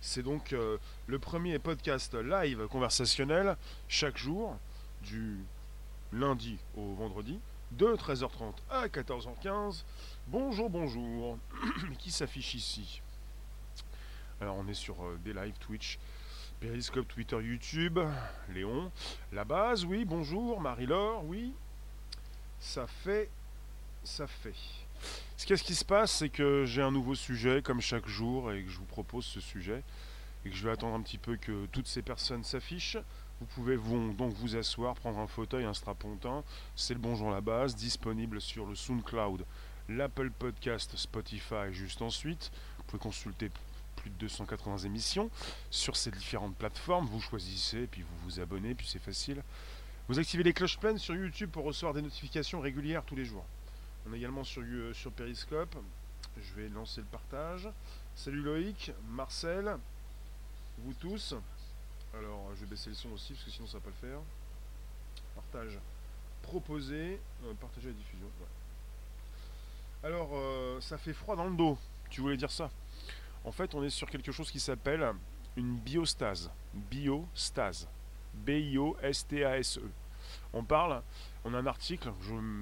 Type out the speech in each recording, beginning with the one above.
C'est donc euh, le premier podcast live conversationnel chaque jour, du lundi au vendredi, de 13h30 à 14h15. Bonjour, bonjour. Qui s'affiche ici? Alors on est sur euh, des lives Twitch, Periscope, Twitter, YouTube. Léon, la base, oui, bonjour. Marie-Laure, oui. Ça fait. Ça fait. Qu'est-ce qui se passe C'est que j'ai un nouveau sujet comme chaque jour et que je vous propose ce sujet et que je vais attendre un petit peu que toutes ces personnes s'affichent. Vous pouvez donc vous asseoir, prendre un fauteuil, un strapontin. C'est le Bonjour la base, disponible sur le SoundCloud, l'Apple Podcast, Spotify juste ensuite. Vous pouvez consulter plus de 280 émissions sur ces différentes plateformes. Vous choisissez, puis vous vous abonnez, puis c'est facile. Vous activez les cloches pleines sur YouTube pour recevoir des notifications régulières tous les jours. On est également sur, euh, sur Periscope. Je vais lancer le partage. Salut Loïc, Marcel, vous tous. Alors, je vais baisser le son aussi parce que sinon ça va pas le faire. Partage proposé, euh, partager la diffusion. Alors, euh, ça fait froid dans le dos. Tu voulais dire ça? En fait, on est sur quelque chose qui s'appelle une biostase. Biostase. B-I-O-S-T-A-S-E. On parle on a un article,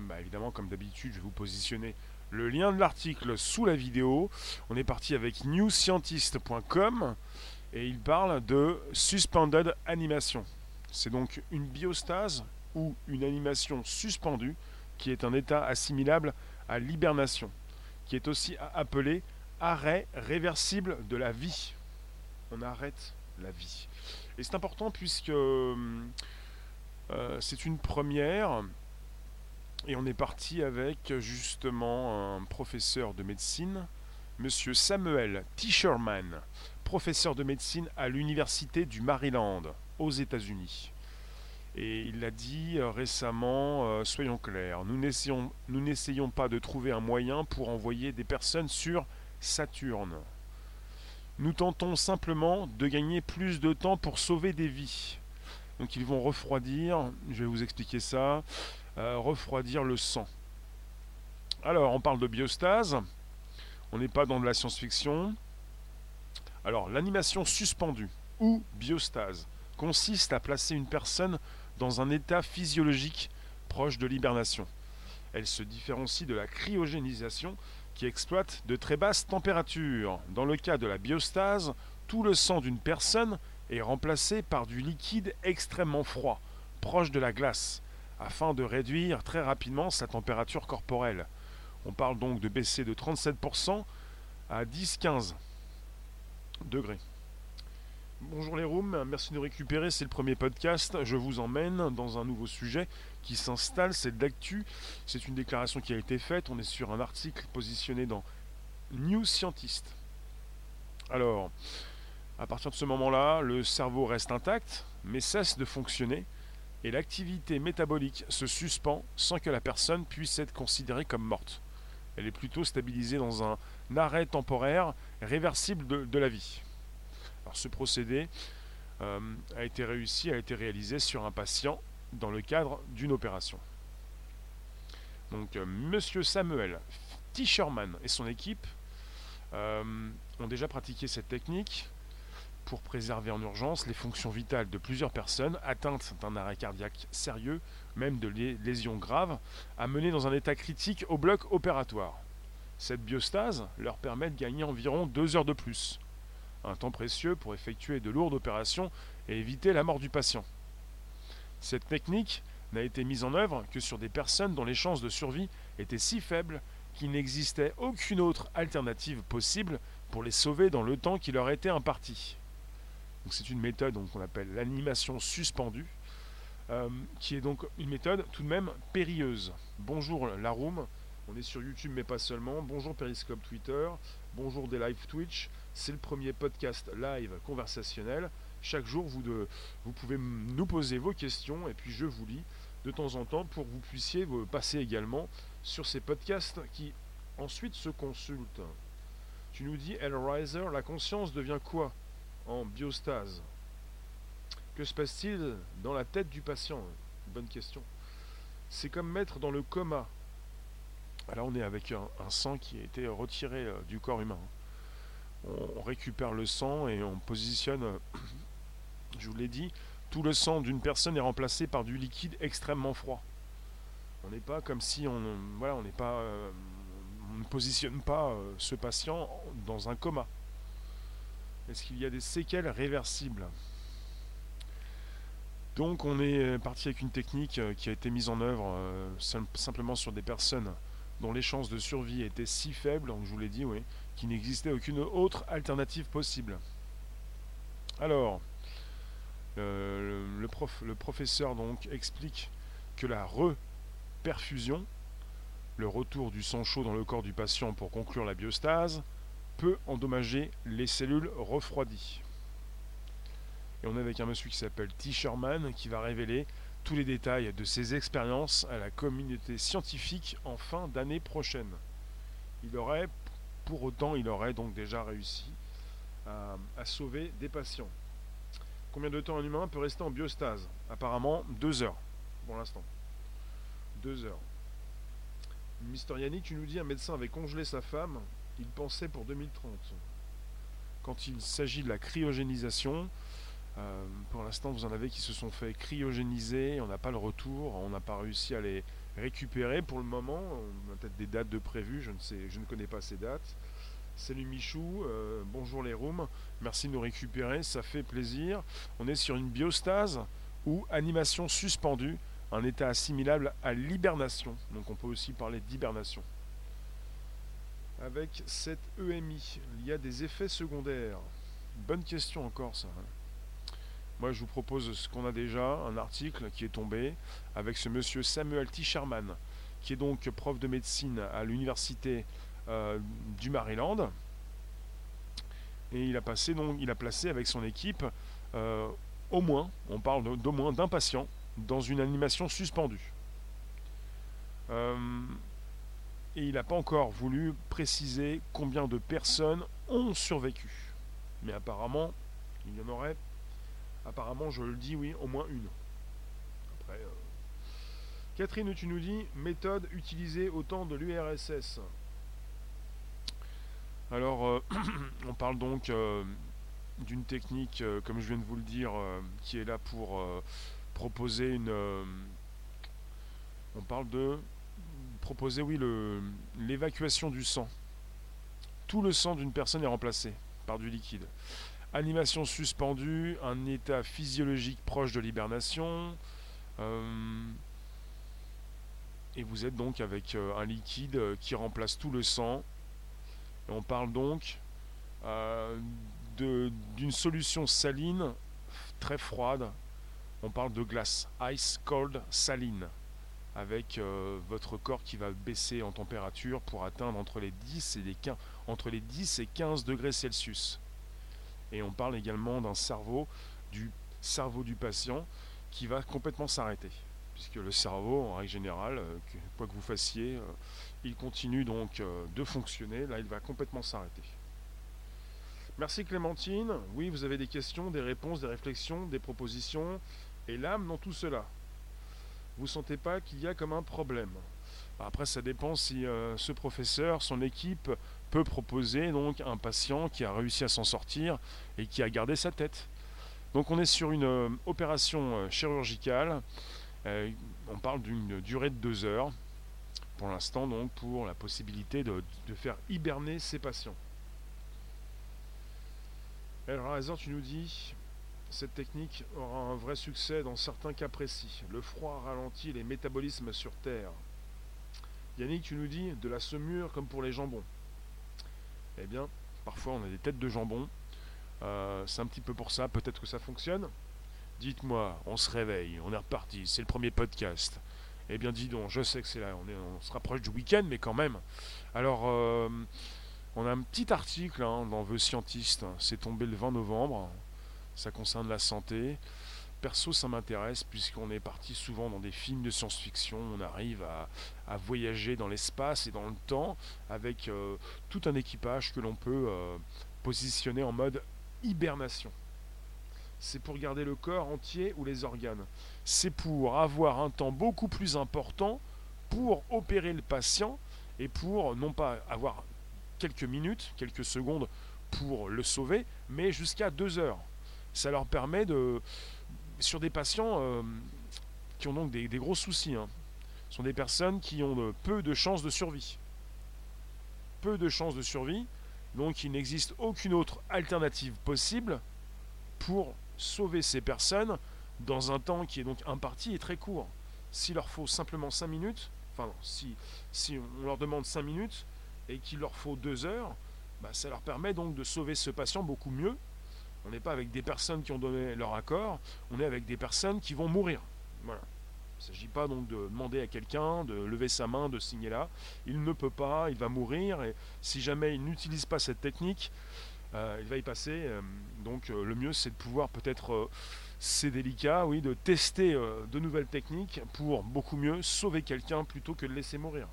bah, évidemment comme d'habitude je vais vous positionner le lien de l'article sous la vidéo. On est parti avec newscientist.com et il parle de suspended animation. C'est donc une biostase ou une animation suspendue qui est un état assimilable à l'hibernation, qui est aussi appelé arrêt réversible de la vie. On arrête la vie. Et c'est important puisque hum, euh, c'est une première. Et on est parti avec justement un professeur de médecine, monsieur Samuel Tischerman, professeur de médecine à l'université du Maryland, aux États-Unis. Et il a dit euh, récemment, euh, soyons clairs, nous n'essayons pas de trouver un moyen pour envoyer des personnes sur Saturne. Nous tentons simplement de gagner plus de temps pour sauver des vies. Donc ils vont refroidir, je vais vous expliquer ça, euh, refroidir le sang. Alors on parle de biostase, on n'est pas dans de la science-fiction. Alors l'animation suspendue ou biostase consiste à placer une personne dans un état physiologique proche de l'hibernation. Elle se différencie de la cryogénisation qui exploite de très basses températures. Dans le cas de la biostase, tout le sang d'une personne est remplacé par du liquide extrêmement froid, proche de la glace, afin de réduire très rapidement sa température corporelle. On parle donc de baisser de 37% à 10-15 degrés. Bonjour les rooms, merci de nous récupérer, c'est le premier podcast. Je vous emmène dans un nouveau sujet qui s'installe, c'est de l'actu. C'est une déclaration qui a été faite, on est sur un article positionné dans New Scientist. Alors, à partir de ce moment-là, le cerveau reste intact, mais cesse de fonctionner, et l'activité métabolique se suspend sans que la personne puisse être considérée comme morte. Elle est plutôt stabilisée dans un arrêt temporaire réversible de, la vie. Ce procédé euh, a été réussi, a été réalisé sur un patient dans le cadre d'une opération. Donc euh, Monsieur Samuel Tischerman et son équipe euh, ont déjà pratiqué cette technique pour préserver en urgence les fonctions vitales de plusieurs personnes atteintes d'un arrêt cardiaque sérieux, même de lésions graves, amenées dans un état critique au bloc opératoire. Cette biostase leur permet de gagner environ deux heures de plus, un temps précieux pour effectuer de lourdes opérations et éviter la mort du patient. Cette technique n'a été mise en œuvre que sur des personnes dont les chances de survie étaient si faibles qu'il n'existait aucune autre alternative possible pour les sauver dans le temps qui leur était imparti c'est une méthode qu'on appelle l'animation suspendue, euh, qui est donc une méthode tout de même périlleuse. Bonjour la room, on est sur YouTube mais pas seulement. Bonjour Periscope Twitter, bonjour des live Twitch. C'est le premier podcast live conversationnel. Chaque jour, vous, vous pouvez nous poser vos questions et puis je vous lis de temps en temps pour que vous puissiez passer également sur ces podcasts qui ensuite se consultent. Tu nous dis, Riser, la conscience devient quoi? En biostase. Que se passe-t-il dans la tête du patient? Bonne question. C'est comme mettre dans le coma. Alors on est avec un, sang qui a été retiré euh, du corps humain. récupère le sang et on positionne, je vous l'ai dit, tout le sang d'une personne est remplacé par du liquide extrêmement froid. On n'est pas comme si on, voilà, on n'est pas, euh, on ne positionne pas euh, ce patient dans un coma. Est-ce qu'il y a des séquelles réversibles? Donc on est parti avec une technique euh, qui a été mise en œuvre simplement sur des personnes dont les chances de survie étaient si faibles, donc je vous l'ai dit, oui, qu'il n'existait aucune autre alternative possible. Alors, le professeur donc explique que la reperfusion, le retour du sang chaud dans le corps du patient pour conclure la biostase, peut endommager les cellules refroidies. Et on est avec un monsieur qui s'appelle T. Sherman qui va révéler tous les détails de ses expériences à la communauté scientifique en fin d'année prochaine. Il aurait, pour autant, il aurait donc déjà réussi à, à sauver des patients. Combien de temps un humain peut rester en biostase? Apparemment deux heures, pour l'instant. Deux heures. Mister Yannick, tu nous dis un médecin avait congelé sa femme, il pensait pour 2030. Quand il s'agit de la cryogénisation, euh, pour l'instant, vous en avez qui se sont fait cryogéniser, on n'a pas le retour, on n'a pas réussi à les récupérer pour le moment. On a peut-être des dates de prévues, je ne sais, je ne connais pas ces dates. Salut Michou, euh, bonjour les rooms, merci de nous récupérer, ça fait plaisir. On est sur une biostase ou animation suspendue, un état assimilable à l'hibernation. Donc on peut aussi parler d'hibernation. Avec cette EMI, il y a des effets secondaires. Bonne question encore ça. Hein. Moi, je vous propose ce qu'on a déjà, un article qui est tombé avec ce monsieur Samuel T. Sherman, qui est donc prof de médecine à l'université euh, du Maryland. Et il a, passé, donc, il a placé avec son équipe euh, au moins, on parle d'au moins d'un patient, dans une animation suspendue. Euh, et il n'a pas encore voulu préciser combien de personnes ont survécu. Mais apparemment, il y en aurait Apparemment, je le dis, oui, au moins une. Après, euh, Catherine, tu nous dis méthode utilisée au temps de l'URSS. Alors, euh, on parle donc euh, d'une technique, comme je viens de vous le dire, qui est là pour proposer une. on parle de proposer, oui, l'évacuation du sang. Tout le sang d'une personne est remplacé par du liquide. Animation suspendue, un état physiologique proche de l'hibernation. Euh, et vous êtes donc avec euh, un liquide euh, qui remplace tout le sang. On parle donc d'une solution saline très froide. On parle de glace, ice cold saline, avec votre corps qui va baisser en température pour atteindre entre les 10 et les 15, entre les 10 et 15 degrés Celsius. Et on parle également d'un cerveau, du cerveau du patient, qui va complètement s'arrêter. Puisque le cerveau, en règle générale, euh, quoi que vous fassiez, euh, il continue donc euh, de fonctionner. Là, il va complètement s'arrêter. Merci Clémentine. Oui, vous avez des questions, des réponses, des réflexions, des propositions. Et l'âme dans tout cela. Vous ne sentez pas qu'il y a comme un problème. Après, ça dépend si ce professeur, son équipe peut proposer donc un patient qui a réussi à s'en sortir et qui a gardé sa tête. Donc on est sur une euh, opération euh, chirurgicale. Euh, on parle d'une durée de deux heures pour l'instant donc pour la possibilité de, faire hiberner ces patients. Alors raison, tu nous dis, cette technique aura un vrai succès dans certains cas précis. Le froid ralentit les métabolismes sur Terre. Yannick, tu nous dis, de la saumure comme pour les jambons. Eh bien, parfois on a des têtes de jambon. Euh, c'est un petit peu pour ça, peut-être que ça fonctionne. Dites-moi, on se réveille, on est reparti, c'est le premier podcast. Eh bien, dis donc, je sais que c'est là, on se rapproche du week-end, mais quand même. Alors, euh, on a un petit article hein, dans The Scientist, c'est tombé le 20 novembre, ça concerne la santé. Perso, ça m'intéresse puisqu'on est parti souvent dans des films de science-fiction. On arrive à, voyager dans l'espace et dans le temps avec euh, tout un équipage que l'on peut euh, positionner en mode hibernation. C'est pour garder le corps entier ou les organes. C'est pour avoir un temps beaucoup plus important pour opérer le patient et pour non pas avoir quelques minutes, quelques secondes pour le sauver, mais jusqu'à 2 heures. Ça leur permet de, sur des patients euh, qui ont donc des, gros soucis, hein. ce sont des personnes qui ont peu de chances de survie. Peu de chances de survie, donc il n'existe aucune autre alternative possible pour sauver ces personnes dans un temps qui est donc imparti et très court. S'il leur faut simplement 5 minutes, enfin si, si on leur demande 5 minutes et qu'il leur faut 2 heures, bah, ça leur permet donc de sauver ce patient beaucoup mieux. On n'est pas avec des personnes qui ont donné leur accord, on est avec des personnes qui vont mourir. Voilà. Il ne s'agit pas donc de demander à quelqu'un de lever sa main, de signer là. Il ne peut pas, il va mourir, et si jamais il n'utilise pas cette technique, euh, il va y passer. Euh, donc euh, le mieux c'est de pouvoir peut-être, c'est délicat, oui, de tester de nouvelles techniques pour beaucoup mieux sauver quelqu'un plutôt que de laisser mourir.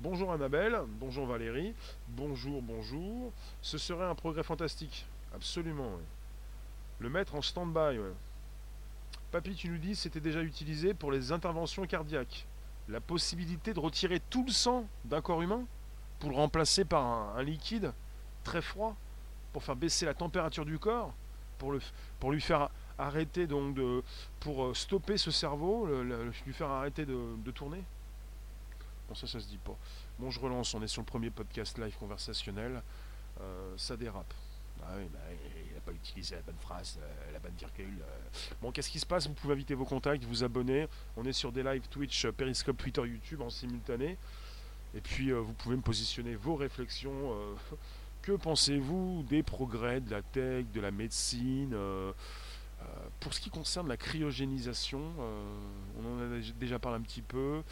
Bonjour Annabelle, bonjour Valérie, bonjour, bonjour. Ce serait un progrès fantastique, absolument. Le mettre en stand-by, Papy, tu nous dis c'était déjà utilisé pour les interventions cardiaques. La possibilité de retirer tout le sang d'un corps humain pour le remplacer par un, liquide très froid pour faire baisser la température du corps, pour, le, pour lui faire arrêter donc de, pour euh, stopper ce cerveau, lui faire arrêter de, tourner? Bon ça ça se dit pas. Bon je relance, on est sur le premier podcast live conversationnel, euh, ça dérape. Ah bah, il n'a pas utilisé la bonne phrase, euh, la bonne virgule. Euh. Bon, qu'est-ce qui se passe? Vous pouvez inviter vos contacts, vous abonner. On est sur des lives Twitch, euh, Periscope, Twitter, YouTube en simultané. Et puis, vous pouvez me positionner vos réflexions. que pensez-vous des progrès de la tech, de la médecine Pour ce qui concerne la cryogénisation, on en a déjà parlé un petit peu.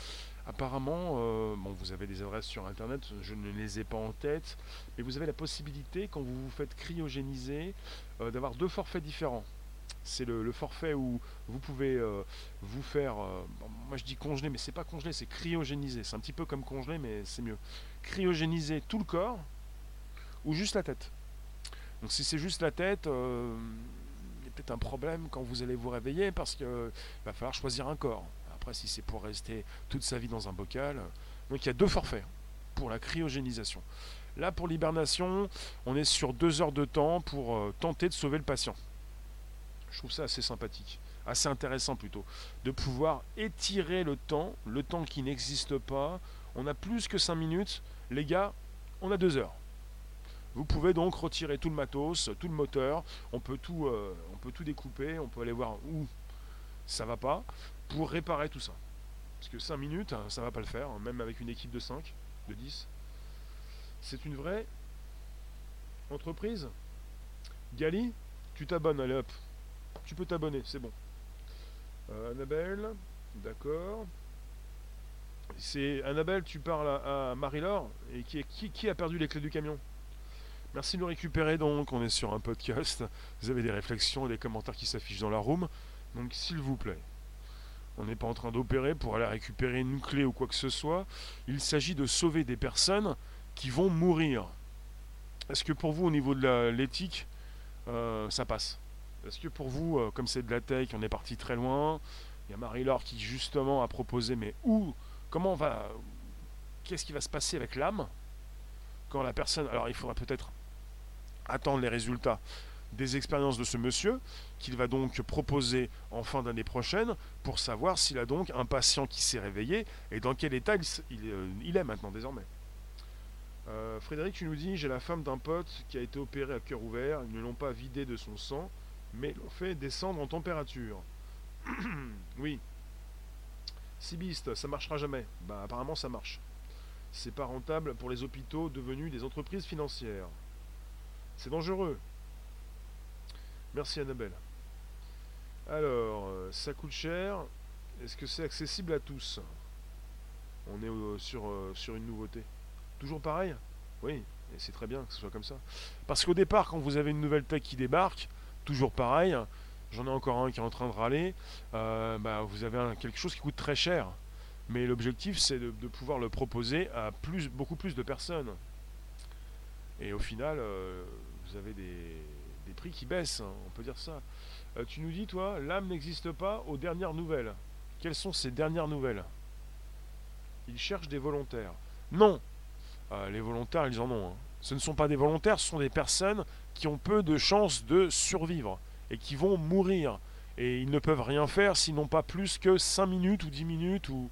Apparemment, euh, bon, vous avez des adresses sur Internet, je ne les ai pas en tête, mais vous avez la possibilité, quand vous vous faites cryogéniser, euh, d'avoir deux forfaits différents. C'est le, forfait où vous pouvez euh, vous faire, moi je dis congeler, mais c'est pas congeler, c'est cryogéniser. C'est un petit peu comme congeler, mais c'est mieux. Cryogéniser tout le corps ou juste la tête. Donc si c'est juste la tête, il y a peut-être un problème quand vous allez vous réveiller parce qu'il va falloir choisir un corps si c'est pour rester toute sa vie dans un bocal. Donc il y a deux forfaits pour la cryogénisation. Là, pour l'hibernation, on est sur deux heures de temps pour euh, tenter de sauver le patient. Je trouve ça assez sympathique, assez intéressant plutôt, de pouvoir étirer le temps, le temps qui n'existe pas. On a plus que cinq minutes, les gars, on a deux heures. Vous pouvez donc retirer tout le matos, tout le moteur, on peut tout, euh, on peut tout découper, on peut aller voir où ça va pas pour réparer tout ça. Parce que 5 minutes, hein, ça va pas le faire, hein, même avec une équipe de 5, de 10. C'est une vraie entreprise. Gali, tu t'abonnes, allez hop. Tu peux t'abonner, c'est bon. Euh, Annabelle, d'accord. C'est Annabelle, tu parles à, Marie-Laure et qui, qui, qui a perdu les clés du camion? Merci de nous récupérer donc, on est sur un podcast. Vous avez des réflexions et des commentaires qui s'affichent dans la room. Donc s'il vous plaît, on n'est pas en train d'opérer pour aller récupérer une clé ou quoi que ce soit. Il s'agit de sauver des personnes qui vont mourir. Est-ce que pour vous, au niveau de l'éthique, euh, ça passe? Est-ce que pour vous, euh, comme c'est de la tech, on est parti très loin? Il y a Marie-Laure qui justement a proposé, mais où Comment on va Qu'est-ce qui va se passer avec l'âme Quand la personne... Alors il faudrait peut-être attendre les résultats des expériences de ce monsieur qu'il va donc proposer en fin d'année prochaine pour savoir s'il a donc un patient qui s'est réveillé et dans quel état il, euh, est maintenant désormais. Euh, Frédéric, tu nous dis, j'ai la femme d'un pote qui a été opéré à cœur ouvert, ils ne l'ont pas vidé de son sang, mais l'ont fait descendre en température. oui. Sibiste, ça marchera jamais. Bah apparemment ça marche. C'est pas rentable pour les hôpitaux devenus des entreprises financières. C'est dangereux. Merci Annabelle. Alors, euh, ça coûte cher. Est-ce que c'est accessible à tous? On est euh, sur, euh, sur une nouveauté. Toujours pareil? Oui, et c'est très bien que ce soit comme ça. Parce qu'au départ, quand vous avez une nouvelle tech qui débarque, toujours pareil, j'en ai encore un qui est en train de râler, bah, vous avez quelque chose qui coûte très cher. Mais l'objectif, c'est de, pouvoir le proposer à plus, beaucoup plus de personnes. Et au final, vous avez des, des prix qui baissent, hein, on peut dire ça. Euh, tu nous dis, toi, l'âme n'existe pas aux dernières nouvelles. Quelles sont ces dernières nouvelles? Ils cherchent des volontaires. Non euh, Les volontaires, ils en ont. Hein. Ce ne sont pas des volontaires, ce sont des personnes qui ont peu de chances de survivre et qui vont mourir. Et ils ne peuvent rien faire s'ils n'ont pas plus que 5 minutes ou 10 minutes où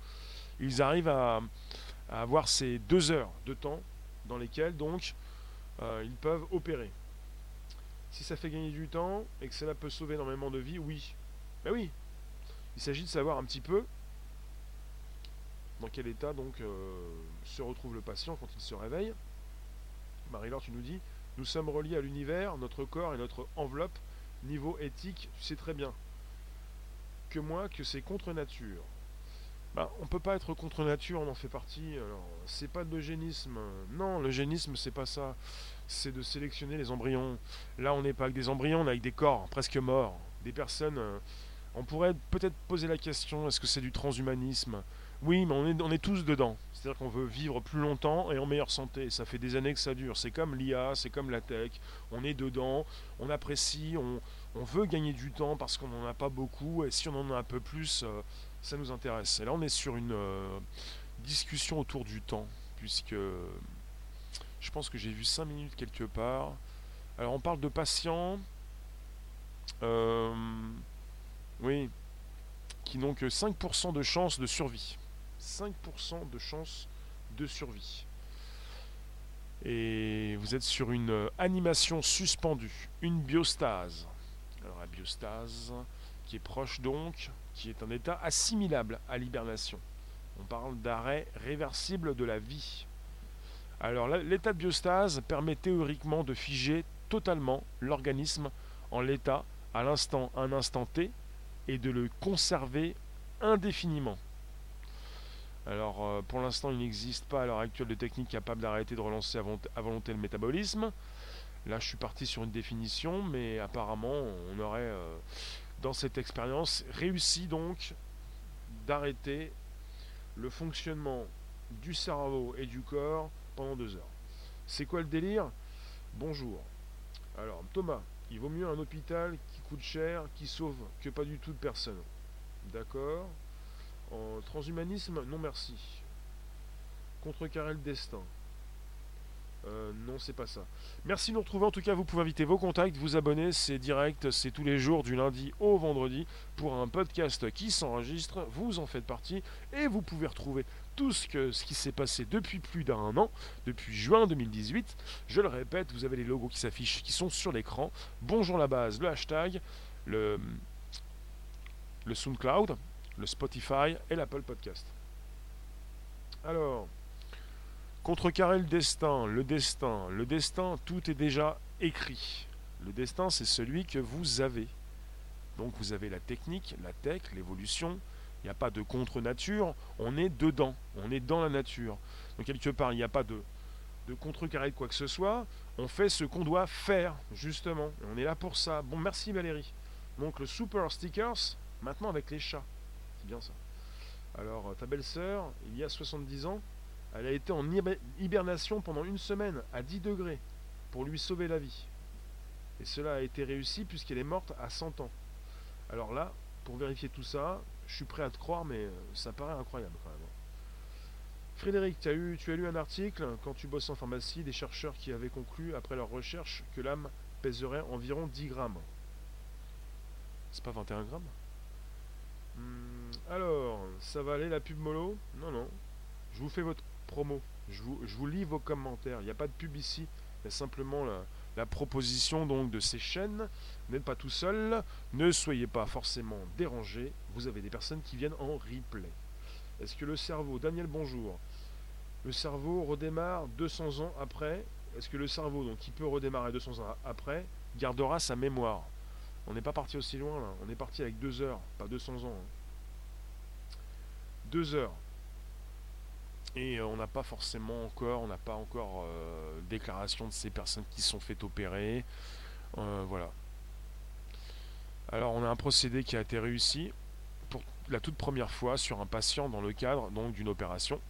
ils arrivent à, avoir ces 2 heures de temps dans lesquelles donc euh, ils peuvent opérer. Si ça fait gagner du temps et que cela peut sauver énormément de vies, oui. Mais oui, il s'agit de savoir un petit peu dans quel état donc euh, se retrouve le patient quand il se réveille. Marie-Laure, tu nous dis, nous sommes reliés à l'univers, notre corps et notre enveloppe. Niveau éthique, tu sais très bien que moi que c'est contre nature. Bah, on peut pas être contre nature, on en fait partie. Alors, c'est pas de l'eugénisme. Non, l'eugénisme, c'est pas ça. C'est de sélectionner les embryons. Là, on n'est pas avec des embryons, on est avec des corps presque morts. Des personnes. Euh, on pourrait peut-être poser la question est-ce que c'est du transhumanisme? Oui, mais on est, on est tous dedans. C'est-à-dire qu'on veut vivre plus longtemps et en meilleure santé. Ça fait des années que ça dure. C'est comme l'IA, c'est comme la tech. On est dedans, on apprécie, on, veut gagner du temps parce qu'on n'en a pas beaucoup. Et si on en a un peu plus, euh, ça nous intéresse. Et là, on est sur une euh, discussion autour du temps, puisque je pense que j'ai vu 5 minutes quelque part. Alors, on parle de patients. Euh, oui, qui n'ont que 5% de chance de survie. 5% de chance de survie. Et vous êtes sur une euh, animation suspendue, une biostase. Alors la biostase, qui est proche donc, qui est un état assimilable à l'hibernation. On parle d'arrêt réversible de la vie. Alors l'état de biostase permet théoriquement de figer totalement l'organisme en l'état à l'instant, un instant T, et de le conserver indéfiniment. Alors euh, pour l'instant il n'existe pas à l'heure actuelle de technique capable d'arrêter de relancer à volonté le métabolisme. Là je suis parti sur une définition, mais apparemment on aurait euh, dans cette expérience réussi donc d'arrêter le fonctionnement du cerveau et du corps pendant deux heures. C'est quoi le délire? Bonjour. Alors Thomas, il vaut mieux un hôpital qui coûte cher, qui sauve, que pas du tout de personnes. D'accord? En transhumanisme, non merci. Contrecarrer le destin. Euh, non, c'est pas ça. Merci de nous retrouver. En tout cas, vous pouvez inviter vos contacts, vous abonner. C'est direct, c'est tous les jours du lundi au vendredi pour un podcast qui s'enregistre. Vous en faites partie et vous pouvez retrouver tout ce, que, ce qui s'est passé depuis plus d'un an, depuis juin 2018. Je le répète, vous avez les logos qui s'affichent, qui sont sur l'écran. Bonjour la base, le hashtag, le, le SoundCloud, le Spotify et l'Apple Podcast. Alors, Contrecarrer le destin, le destin, le destin, tout est déjà écrit. Le destin, c'est celui que vous avez. Donc vous avez la technique, la tech, l'évolution. Il n'y a pas de contre-nature, on est dedans, on est dans la nature. Donc quelque part, il n'y a pas de, de contrecarrer de quoi que ce soit. On fait ce qu'on doit faire, justement. on est là pour ça. Bon, merci Valérie. Donc le super stickers, maintenant avec les chats. C'est bien ça. Alors, ta belle-sœur, il y a 70 ans, elle a été en hibernation pendant une semaine à 10 degrés pour lui sauver la vie. Et cela a été réussi puisqu'elle est morte à 100 ans. Alors là, pour vérifier tout ça, je suis prêt à te croire, mais euh, ça paraît incroyable quand même. Frédéric, tu as, tu as lu un article quand tu bosses en pharmacie des chercheurs qui avaient conclu, après leur recherche, que l'âme pèserait environ 10 grammes. C'est pas 21 grammes? Hmm, Alors, ça va aller la pub mollo? Non, non. Je vous fais votre promo. Je vous, je vous lis vos commentaires. Il n'y a pas de pub ici. Il y a simplement la, proposition donc de ces chaînes. N'êtes pas tout seul. Ne soyez pas forcément dérangé. Vous avez des personnes qui viennent en replay. Est-ce que le cerveau, Daniel, bonjour. Le cerveau redémarre 200 ans après. Est-ce que le cerveau, donc qui peut redémarrer 200 ans après, gardera sa mémoire? On n'est pas parti aussi loin. On est parti avec 2 heures, pas 200 ans. 2 hein. heures. Et euh, on n'a pas forcément encore, on n'a pas encore euh, déclaration de ces personnes qui sont faites opérer. Euh, voilà. Alors on a un procédé qui a été réussi pour la toute première fois sur un patient dans le cadre donc d'une opération.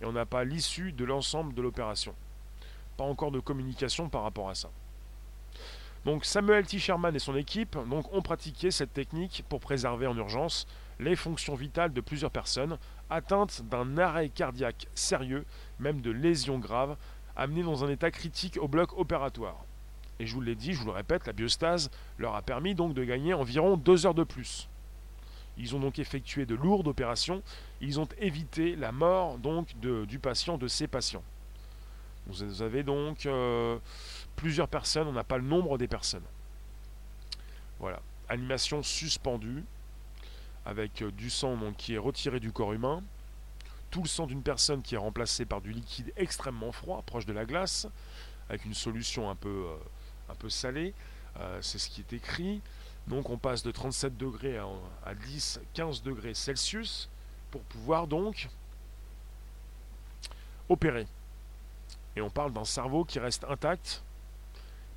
Et on n'a pas l'issue de l'ensemble de l'opération. Pas encore de communication par rapport à ça. Donc Samuel T. Sherman et son équipe donc, ont pratiqué cette technique pour préserver en urgence les fonctions vitales de plusieurs personnes atteintes d'un arrêt cardiaque sérieux, même de lésions graves, amenés dans un état critique au bloc opératoire. Et je vous l'ai dit, je vous le répète, la biostase leur a permis donc de gagner environ deux heures de plus. Ils ont donc effectué de lourdes opérations. Ils ont évité la mort donc du patient, de ces patients. Vous avez donc euh, plusieurs personnes, on n'a pas le nombre des personnes. Voilà. Animation suspendue, avec euh, du sang donc, qui est retiré du corps humain, tout le sang d'une personne qui est remplacé par du liquide extrêmement froid, proche de la glace, avec une solution un peu, euh, un peu salée. C'est ce qui est écrit. Donc on passe de 37 degrés à 10, 15 degrés Celsius pour pouvoir donc opérer. Et on parle d'un cerveau qui reste intact,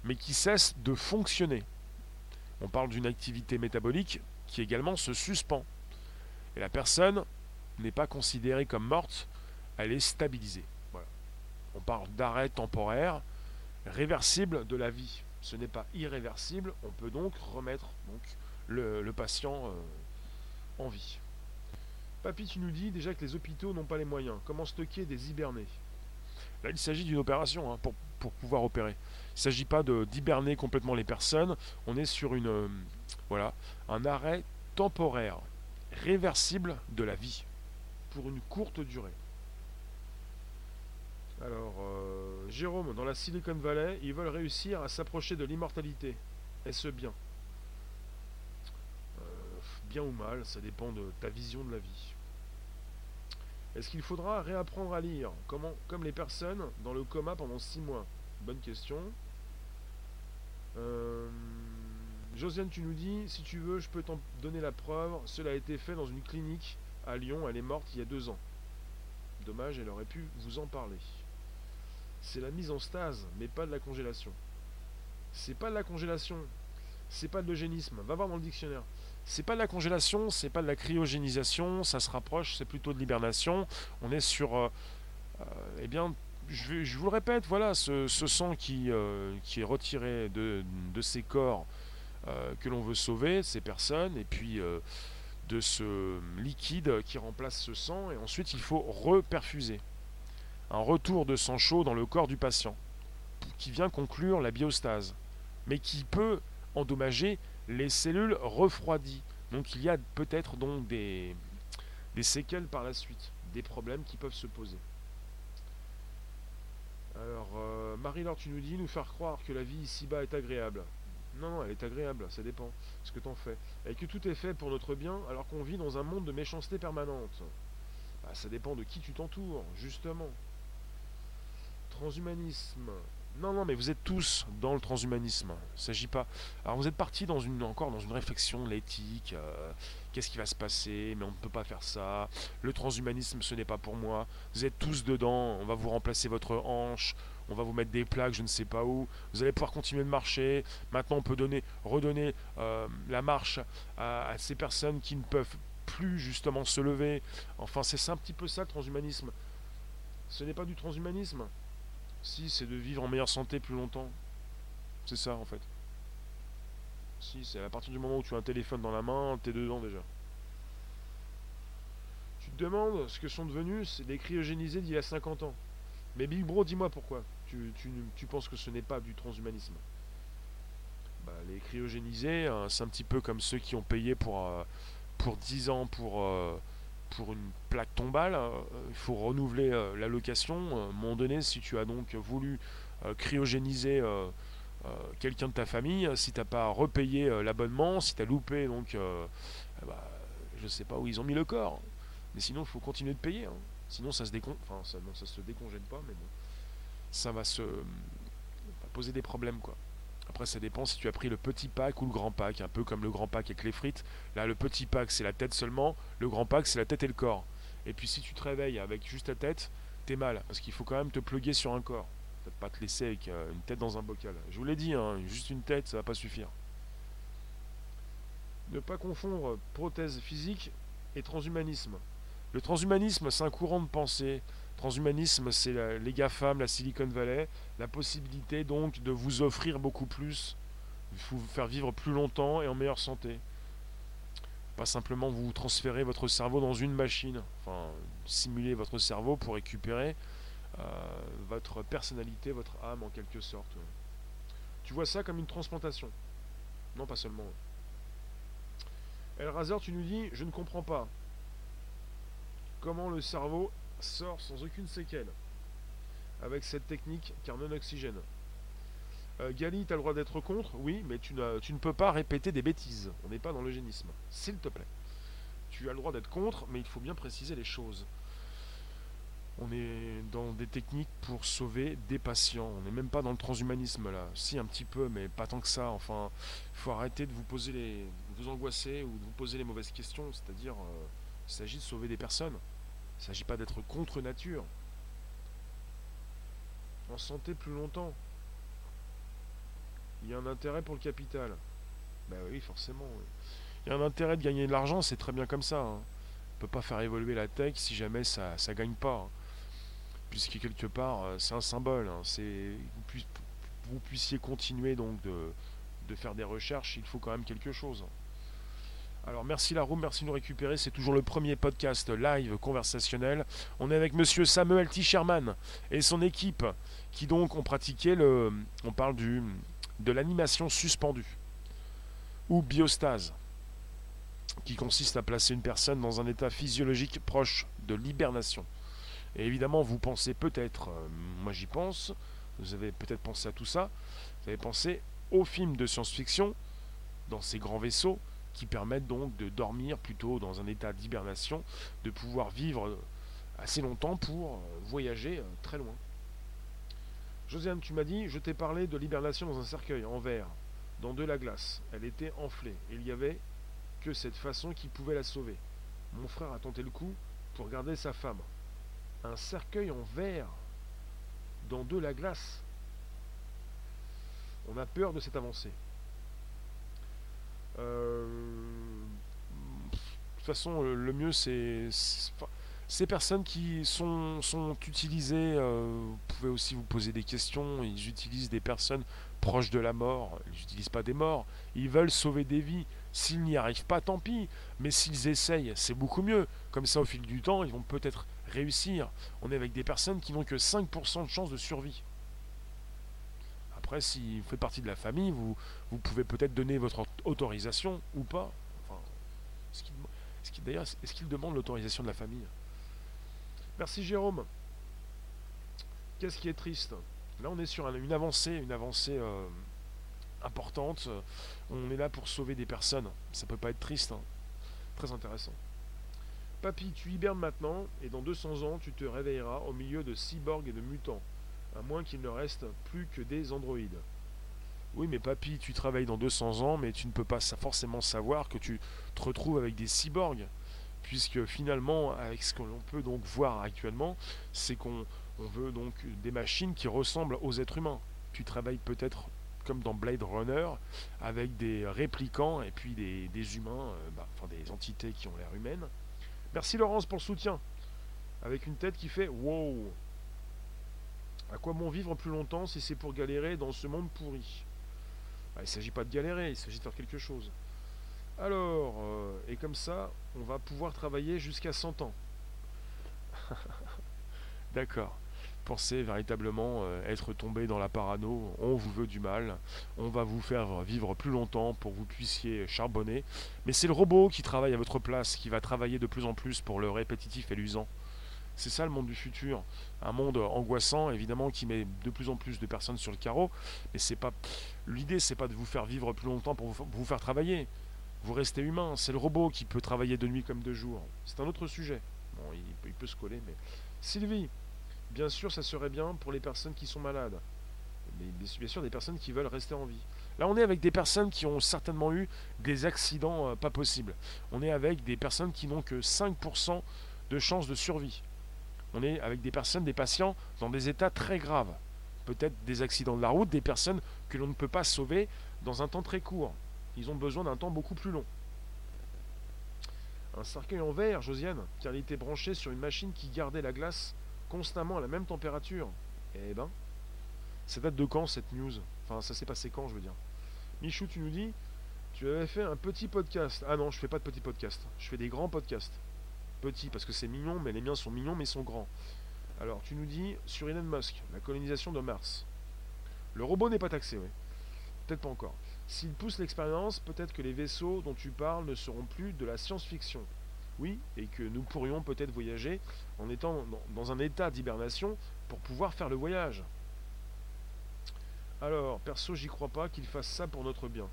mais qui cesse de fonctionner. On parle d'une activité métabolique qui également se suspend. Et la personne n'est pas considérée comme morte, elle est stabilisée. On parle d'arrêt temporaire réversible de la vie ce n'est pas irréversible, on peut donc remettre donc, le, patient euh, en vie. Papy, tu nous dis déjà que les hôpitaux n'ont pas les moyens. Comment stocker des hibernés? Là, il s'agit d'une opération hein, pour, pouvoir opérer. Il ne s'agit pas d'hiberner complètement les personnes. On est sur une, euh, voilà, un arrêt temporaire, réversible de la vie, pour une courte durée. Alors, euh, Jérôme, dans la Silicon Valley, ils veulent réussir à s'approcher de l'immortalité. Est-ce bien? Euh, Bien ou mal, ça dépend de ta vision de la vie. Est-ce qu'il faudra réapprendre à lire Comment, Comme les personnes dans le coma pendant 6 mois? Bonne question. Euh, Josiane, tu nous dis, si tu veux, je peux t'en donner la preuve. Cela a été fait dans une clinique à Lyon. Elle est morte il y a deux ans. Dommage, elle aurait pu vous en parler c'est la mise en stase, mais pas de la congélation. C'est pas de la congélation, c'est pas de l'eugénisme. Va voir dans le dictionnaire. C'est pas de la congélation, c'est pas de la cryogénisation, ça se rapproche, c'est plutôt de l'hibernation. On est sur. Euh, euh, eh bien, je, vous le répète, voilà, ce, sang qui, euh, qui, est retiré de ces corps que l'on veut sauver, ces personnes, et puis de ce liquide qui remplace ce sang, et ensuite il faut reperfuser un retour de sang chaud dans le corps du patient, qui vient conclure la biostase, mais qui peut endommager les cellules refroidies. Donc il y a peut-être donc des, des séquelles par la suite, des problèmes qui peuvent se poser. Alors, euh, Marie-Laure, tu nous dis nous faire croire que la vie ici-bas est agréable. Non, non, elle est agréable, ça dépend ce que t'en fais. Et que tout est fait pour notre bien alors qu'on vit dans un monde de méchanceté permanente. Bah, ça dépend de qui tu t'entoures, justement. Transhumanisme. Non, non, mais vous êtes tous dans le transhumanisme. Il s'agit pas. Alors vous êtes parti dans une, encore dans une réflexion de l'éthique. Euh, qu'est-ce qui va se passer Mais on ne peut pas faire ça. Le transhumanisme, ce n'est pas pour moi. Vous êtes tous dedans. On va vous remplacer votre hanche. On va vous mettre des plaques, je ne sais pas où. Vous allez pouvoir continuer de marcher. Maintenant, on peut donner, redonner euh, la marche à, à ces personnes qui ne peuvent plus justement se lever. Enfin, c'est un petit peu ça le transhumanisme. Ce n'est pas du transhumanisme. Si, c'est de vivre en meilleure santé plus longtemps. C'est ça en fait. Si, c'est à partir du moment où tu as un téléphone dans la main, t'es dedans déjà. Tu te demandes ce que sont devenus les cryogénisés d'il y a 50 ans. Mais Big Bro, dis-moi pourquoi. Tu, penses que ce n'est pas du transhumanisme bah, Les cryogénisés, hein, c'est un petit peu comme ceux qui ont payé pour, euh, pour 10 ans pour. Euh, pour une plaque tombale, euh, il faut renouveler euh, la location. Euh, à donné, si tu as donc voulu cryogéniser quelqu'un de ta famille, si tu n'as pas repayé l'abonnement, si tu as loupé, donc bah, je sais pas où ils ont mis le corps. Mais sinon, il faut continuer de payer. Hein. Sinon, ça se décon... enfin, ça, ça se décongèle pas, mais bon, ça va se poser des problèmes, quoi. Après, ça dépend si tu as pris le petit pack ou le grand pack, un peu comme le grand pack avec les frites. Là, le petit pack, c'est la tête seulement. Le grand pack, c'est la tête et le corps. Et puis, si tu te réveilles avec juste la tête, t'es mal. Parce qu'il faut quand même te pluguer sur un corps. Peut-être pas te laisser avec euh, une tête dans un bocal. Je vous l'ai dit, hein, juste une tête, ça va pas suffire. Ne pas confondre prothèse physique et transhumanisme. Le transhumanisme, c'est un courant de pensée Transhumanisme, c'est les GAFAM, la Silicon Valley, la possibilité donc de vous offrir beaucoup plus, vous faire vivre plus longtemps et en meilleure santé. Pas simplement vous transférer votre cerveau dans une machine, enfin simuler votre cerveau pour récupérer votre personnalité, votre âme en quelque sorte. Tu vois ça comme une transplantation. Non, pas seulement. El Razor, tu nous dis, je ne comprends pas comment le cerveau sort sans aucune séquelle avec cette technique car non oxygène. Euh, Gali, tu as le droit d'être contre, oui, mais tu, tu, ne peux pas répéter des bêtises. On n'est pas dans l'eugénisme. S'il te plaît. Tu as le droit d'être contre, mais il faut bien préciser les choses. On est dans des techniques pour sauver des patients. On n'est même pas dans le transhumanisme là. Si un petit peu, mais pas tant que ça. Enfin, il faut arrêter de vous poser les, vous angoisser ou de vous poser les mauvaises questions. C'est-à-dire, euh, il s'agit de sauver des personnes. Il ne s'agit pas d'être contre nature. En santé plus longtemps. Il y a un intérêt pour le capital. Ben oui, forcément. Il y a un intérêt de gagner de l'argent, c'est très bien comme ça. Hein. On ne peut pas faire évoluer la tech si jamais ça ne gagne pas. Hein puisque quelque part euh, c'est un symbole. Hein. c'est vous, puissiez continuer donc de, faire des recherches, il faut quand même quelque chose. Alors merci la room, merci de nous récupérer. C'est toujours le premier podcast live conversationnel. On est avec Monsieur Samuel T. Et son équipe qui donc ont pratiqué le, on parle du, de l'animation suspendue ou biostase, qui consiste à placer une personne dans un état physiologique proche de l'hibernation. Et évidemment, vous pensez peut-être, euh, moi j'y pense, vous avez peut-être pensé à tout ça, vous avez pensé aux films de science-fiction dans ces grands vaisseaux qui permettent donc de dormir plutôt dans un état d'hibernation, de pouvoir vivre assez longtemps pour euh, voyager euh, très loin. Josiane, tu m'as dit, je t'ai parlé de l'hibernation dans un cercueil en verre, dans de la glace. Elle était enflée. Il n'y avait que cette façon qui pouvait la sauver. Mon frère a tenté le coup pour garder sa femme un cercueil en verre dans de la glace. On a peur de cette avancée. Euh, de toute façon, le mieux, c'est ces personnes qui sont, sont utilisées. Euh, vous pouvez aussi vous poser des questions. Ils utilisent des personnes proches de la mort. Ils n'utilisent pas des morts. Ils veulent sauver des vies. S'ils n'y arrivent pas, tant pis. Mais s'ils essayent, c'est beaucoup mieux. Comme ça, au fil du temps, ils vont peut-être réussir. On est avec des personnes qui n'ont que 5% de chance de survie. Après, si vous faites partie de la famille, vous, vous pouvez peut-être donner votre autorisation ou pas. Qu'il, d'ailleurs, est-ce qu'il demande l'autorisation de la famille? Merci Jérôme. Qu'est-ce qui est triste? Là, on est sur une avancée, une avancée euh, importante. On est là pour sauver des personnes. Ça peut pas être triste. Hein. Très intéressant. Papy, tu hibernes maintenant, et dans 200 ans, tu te réveilleras au milieu de cyborgs et de mutants, à moins qu'il ne reste plus que des androïdes. Oui, mais papy, tu travailles dans 200 ans, mais tu ne peux pas forcément savoir que tu te retrouves avec des cyborgs, puisque finalement, avec ce que l'on peut donc voir actuellement, c'est qu'on veut donc des machines qui ressemblent aux êtres humains. Tu travailles peut-être comme dans Blade Runner, avec des réplicants et puis des, humains, euh, bah, enfin des entités qui ont l'air humaines. Merci Laurence pour le soutien. Avec une tête qui fait wow. À quoi bon vivre plus longtemps si c'est pour galérer dans ce monde pourri? Bah, Il ne s'agit pas de galérer, il s'agit de faire quelque chose. Alors, euh, et comme ça, on va pouvoir travailler jusqu'à 100 ans. D'accord pensez véritablement euh, être tombé dans la parano, on vous veut du mal, on va vous faire vivre plus longtemps pour que vous puissiez charbonner, mais c'est le robot qui travaille à votre place, qui va travailler de plus en plus pour le répétitif et l'usant. C'est ça le monde du futur, un monde angoissant évidemment qui met de plus en plus de personnes sur le carreau, mais c'est pas l'idée c'est pas de vous faire vivre plus longtemps pour vous faire travailler. Vous restez humain, c'est le robot qui peut travailler de nuit comme de jour. C'est un autre sujet. Bon, il, il peut se coller, mais Sylvie, Bien sûr, ça serait bien pour les personnes qui sont malades. Mais bien sûr, des personnes qui veulent rester en vie. Là, on est avec des personnes qui ont certainement eu des accidents euh, pas possibles. On est avec des personnes qui n'ont que 5% de chances de survie. On est avec des personnes, des patients dans des états très graves. Peut-être des accidents de la route, des personnes que l'on ne peut pas sauver dans un temps très court. Ils ont besoin d'un temps beaucoup plus long. Un cercueil en verre, Josiane, car il était branché sur une machine qui gardait la glace constamment à la même température. Eh ben, ça date de quand cette news? Enfin, ça s'est passé quand, je veux dire? Michou, tu nous dis, tu avais fait un petit podcast. Ah non, je fais pas de petit podcast. Je fais des grands podcasts. Petits parce que c'est mignon, mais les miens sont mignons, mais ils sont grands. Alors, tu nous dis sur Elon Musk, la colonisation de Mars. Le robot n'est pas taxé, oui. Peut-être pas encore. S'il pousse l'expérience, peut-être que les vaisseaux dont tu parles ne seront plus de la science-fiction. Oui, et que nous pourrions peut-être voyager en étant dans un état d'hibernation pour pouvoir faire le voyage. Alors, perso, j'y crois pas qu'il fasse ça pour notre bien.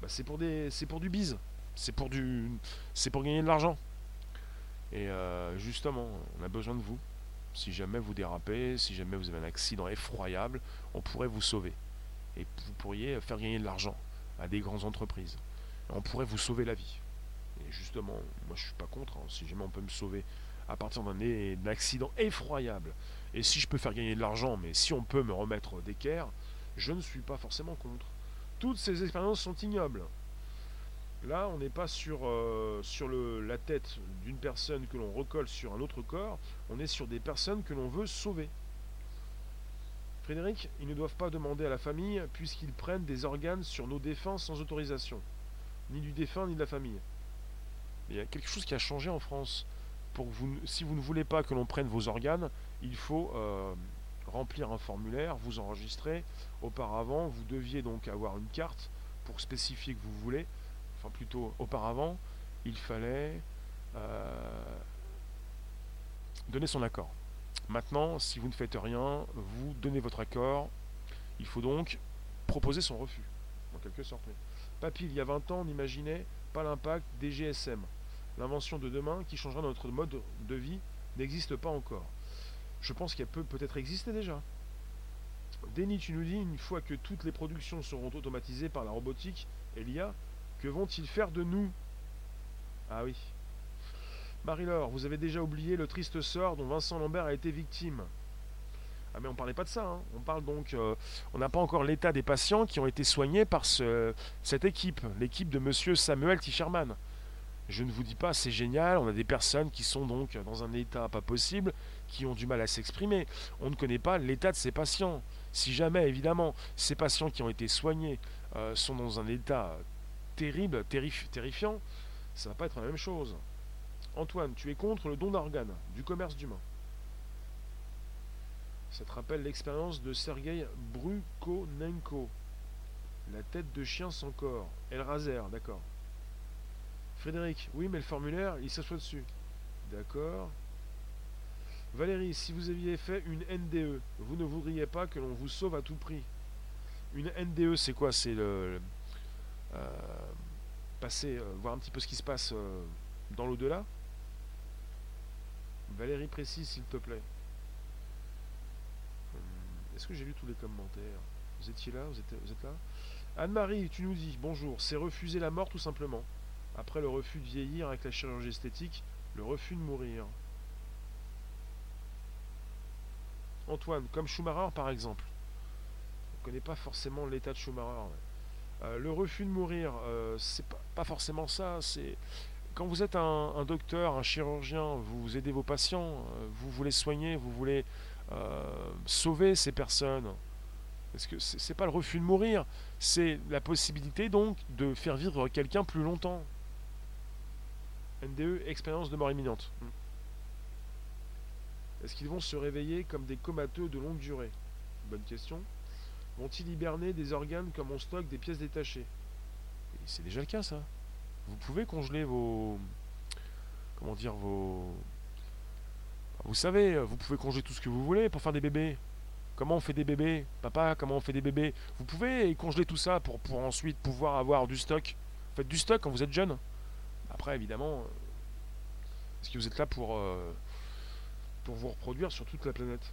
Bah, c'est pour des, c'est pour du bise, c'est pour du, c'est pour gagner de l'argent. Et euh, justement, on a besoin de vous. Si jamais vous dérapez, si jamais vous avez un accident effroyable, on pourrait vous sauver. Et vous pourriez faire gagner de l'argent à des grandes entreprises. on pourrait vous sauver la vie. Justement, moi je suis pas contre. Hein. si jamais on peut me sauver à partir d'un accident effroyable, et si je peux faire gagner de l'argent, mais si on peut me remettre d'équerre, je ne suis pas forcément contre. Toutes ces expériences sont ignobles. Là, on n'est pas sur, euh, la tête d'une personne que l'on recolle sur un autre corps, on est sur des personnes que l'on veut sauver. Frédéric, ils ne doivent pas demander à la famille puisqu'ils prennent des organes sur nos défunts sans autorisation, ni du défunt ni de la famille. Il y a quelque chose qui a changé en France. Si vous ne voulez pas que l'on prenne vos organes, il faut euh, remplir un formulaire, vous enregistrer. Auparavant, vous deviez donc avoir une carte pour spécifier que vous voulez plutôt auparavant, il fallait euh, donner son accord. Maintenant, si vous ne faites rien, vous donnez votre accord. Il faut donc proposer son refus, en quelque sorte. Papy, il y a 20 ans, n'imaginait pas l'impact des GSM. L'invention de demain qui changera notre mode de vie n'existe pas encore. Je pense qu'elle peut peut-être exister déjà. Denis, tu nous dis, une fois que toutes les productions seront automatisées par la robotique et l'IA, que vont-ils faire de nous? Ah oui. Marie-Laure, vous avez déjà oublié le triste sort dont Vincent Lambert a été victime. Ah mais on parlait pas de ça. Hein. On parle donc, euh, on n'a pas encore l'état des patients qui ont été soignés par ce, cette équipe, l'équipe de Monsieur Samuel Tischerman. Je ne vous dis pas, c'est génial. On a des personnes qui sont donc dans un état pas possible, qui ont du mal à s'exprimer. On ne connaît pas l'état de ces patients. Si jamais, évidemment, ces patients qui ont été soignés euh, sont dans un état terrible, terrifiant, ça va pas être la même chose. Antoine, tu es contre le don d'organes, du commerce d'humains. Ça te rappelle l'expérience de Sergei Brukonenko. La tête de chien sans corps. El Razer, d'accord. Frédéric, oui, mais le formulaire, il s'assoit dessus. D'accord. Valérie, si vous aviez fait une NDE, vous ne voudriez pas que l'on vous sauve à tout prix. Une NDE, c'est quoi? C'est le, euh, passer, euh, voir un petit peu ce qui se passe euh, dans l'au-delà? Valérie précise, s'il te plaît. Est-ce que j'ai lu tous les commentaires Vous étiez là vous êtes, là Anne-Marie, tu nous dis bonjour. C'est refuser la mort tout simplement. Après le refus de vieillir avec la chirurgie esthétique, le refus de mourir. Antoine, comme Schumacher par exemple. On ne connaît pas forcément l'état de Schumacher. Euh, le refus de mourir, euh, c'est pas, forcément ça. C'est quand vous êtes un, docteur, un chirurgien, vous aidez vos patients, euh, vous voulez soigner, vous voulez sauver ces personnes. Parce que c'est pas le refus de mourir, c'est la possibilité donc de faire vivre quelqu'un plus longtemps. NDE, expérience de mort imminente. Est-ce qu'ils vont se réveiller comme des comateux de longue durée? Bonne question. Vont-ils hiberner des organes comme on stocke des pièces détachées? C'est déjà le cas ça. Vous pouvez congeler vos... Comment dire vos... Vous savez, vous pouvez congeler tout ce que vous voulez pour faire des bébés. Comment on fait des bébés Papa, comment on fait des bébés? Vous pouvez congeler tout ça pour, pour ensuite pouvoir avoir du stock. Vous faites du stock quand vous êtes jeune. Après, évidemment, est-ce que vous êtes là pour, euh, pour vous reproduire sur toute la planète?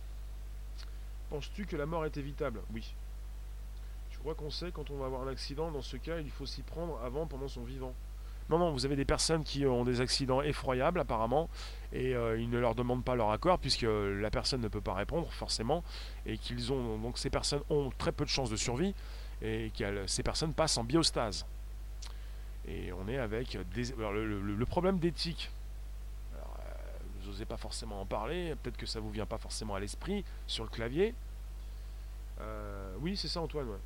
Penses-tu que la mort est évitable? Oui crois qu'on sait quand on va avoir un accident, dans ce cas, il faut s'y prendre avant, pendant son vivant. Non, non, vous avez des personnes qui ont des accidents effroyables apparemment, et euh, ils ne leur demandent pas leur accord puisque la personne ne peut pas répondre forcément, et qu'ils ont donc ces personnes ont très peu de chances de survie, et que ces personnes passent en biostase. Et on est avec des, le, problème d'éthique. Alors, euh, vous n'osez pas forcément en parler, peut-être que ça vous vient pas forcément à l'esprit sur le clavier. Euh, oui, c'est ça, Antoine. Ouais.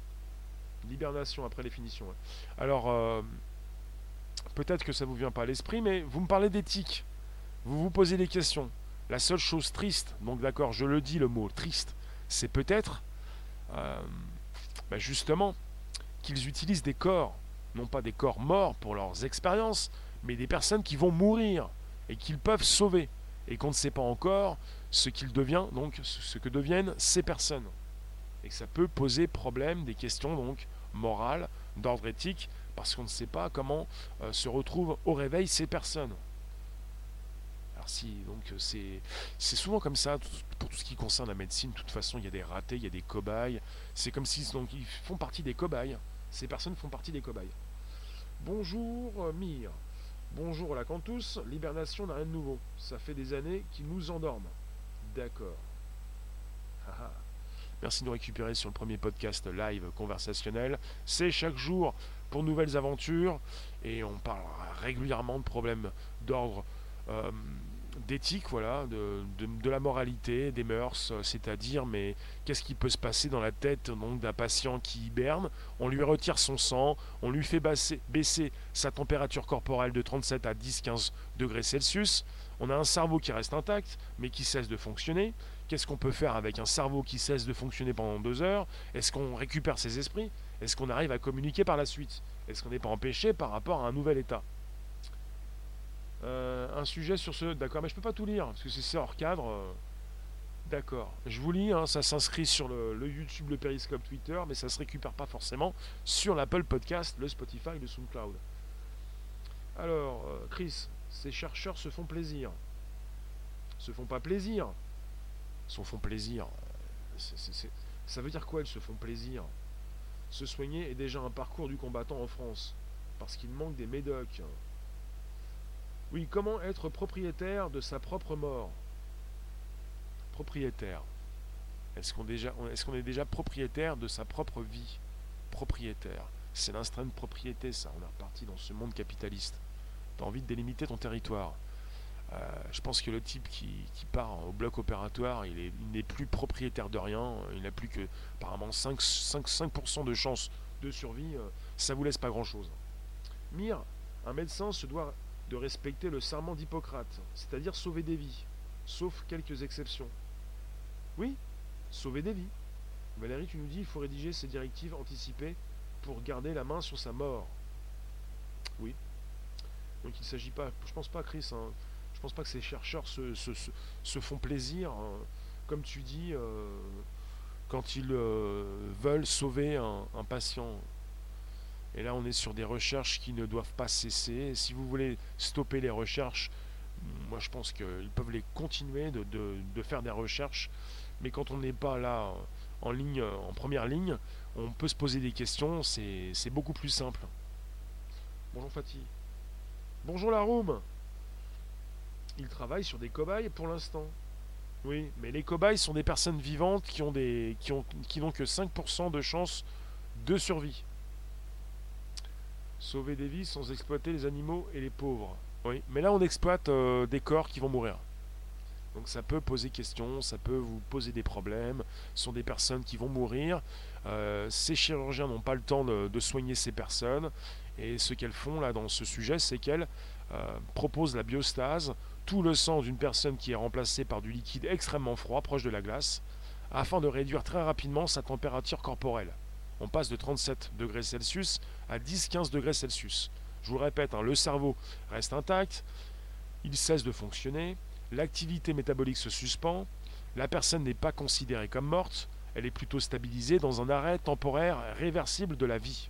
L'hibernation après les finitions. Alors, peut-être que ça vous vient pas à l'esprit, mais vous me parlez d'éthique. Vous vous posez des questions. La seule chose triste, donc d'accord, je le dis le mot triste, c'est peut-être euh, bah, justement qu'ils utilisent des corps, non pas des corps morts pour leurs expériences, mais des personnes qui vont mourir et qu'ils peuvent sauver et qu'on ne sait pas encore ce qu'il devient, donc ce que deviennent ces personnes. Et que ça peut poser problème, des questions donc morales, d'ordre éthique, parce qu'on ne sait pas comment euh, se retrouvent au réveil ces personnes. Si, donc c'est, c'est souvent comme ça pour tout ce qui concerne la médecine. De toute façon, il y a des ratés, il y a des cobayes. C'est comme si ils font partie des cobayes. Ces personnes font partie des cobayes. Bonjour euh, Mire. Bonjour la Cantus, l'hibernation n'a rien de nouveau. Ça fait des années qu'ils nous endorment. D'accord. Merci de nous récupérer sur le premier podcast live conversationnel. C'est chaque jour pour nouvelles aventures et on parle régulièrement de problèmes d'ordre euh, d'éthique, voilà, de, la moralité, des mœurs, c'est-à-dire, mais qu'est-ce qui peut se passer dans la tête d'un patient qui hiberne? On lui retire son sang, on lui fait baisser, baisser sa température corporelle de 37 à 10-15 degrés Celsius. On a un cerveau qui reste intact, mais qui cesse de fonctionner. Qu'est-ce qu'on peut faire avec un cerveau qui cesse de fonctionner pendant deux heures? Est-ce qu'on récupère ses esprits? Est-ce qu'on arrive à communiquer par la suite? Est-ce qu'on n'est pas empêché par rapport à un nouvel état? Euh, un sujet sur ce. D'accord, mais je peux pas tout lire parce que c'est hors cadre. Euh. D'accord. Je vous lis, hein, ça s'inscrit sur le, YouTube, le Periscope, Twitter, mais ça se récupère pas forcément sur l'Apple Podcast, le Spotify, le SoundCloud. Alors, euh, Chris, ces chercheurs se font plaisir. Se font pas plaisir. Se font plaisir. Ça veut dire quoi, ils se font plaisir? Se soigner est déjà un parcours du combattant en France. Parce qu'il manque des médocs. Oui, comment être propriétaire de sa propre mort? Propriétaire. Est-ce qu'on est, déjà propriétaire de sa propre vie? Propriétaire. C'est l'instinct de propriété, ça. On est reparti dans ce monde capitaliste. Tu as envie de délimiter ton territoire. Euh, je pense que le type qui, part au bloc opératoire, il n'est plus propriétaire de rien. Il n'a plus que apparemment 5, 5, de chance de survie. Euh, ça vous laisse pas grand-chose. Mire, un médecin se doit de respecter le serment d'Hippocrate, c'est-à-dire sauver des vies, sauf quelques exceptions. Oui, sauver des vies. Valérie, tu nous dis, il faut rédiger ces directives anticipées pour garder la main sur sa mort. Oui. Donc il ne s'agit pas, je pense pas, Chris, hein, je pense pas que ces chercheurs se, se, font plaisir, hein, comme tu dis, euh, quand ils euh, veulent sauver un patient. Et là, on est sur des recherches qui ne doivent pas cesser. Si vous voulez stopper les recherches, moi je pense qu'ils peuvent les continuer de, faire des recherches. Mais quand on n'est pas là en ligne, en première ligne, on peut se poser des questions. C'est beaucoup plus simple. Bonjour Fatih. Bonjour la room. Ils travaillent sur des cobayes pour l'instant. Oui, mais les cobayes sont des personnes vivantes qui ont des qui ont qui n'ont que 5% de chance de survie. Sauver des vies sans exploiter les animaux et les pauvres. Oui, mais là on exploite euh, des corps qui vont mourir. Donc ça peut poser question, ça peut vous poser des problèmes. Ce sont des personnes qui vont mourir. Euh, ces chirurgiens n'ont pas le temps de, soigner ces personnes. Et ce qu'elles font là dans ce sujet, c'est qu'elles euh, proposent la biostase, tout le sang d'une personne qui est remplacée par du liquide extrêmement froid, proche de la glace, afin de réduire très rapidement sa température corporelle on passe de 37 degrés Celsius à 10-15 degrés Celsius. Je vous le répète, hein, le cerveau reste intact, il cesse de fonctionner, l'activité métabolique se suspend, la personne n'est pas considérée comme morte, elle est plutôt stabilisée dans un arrêt temporaire réversible de la vie.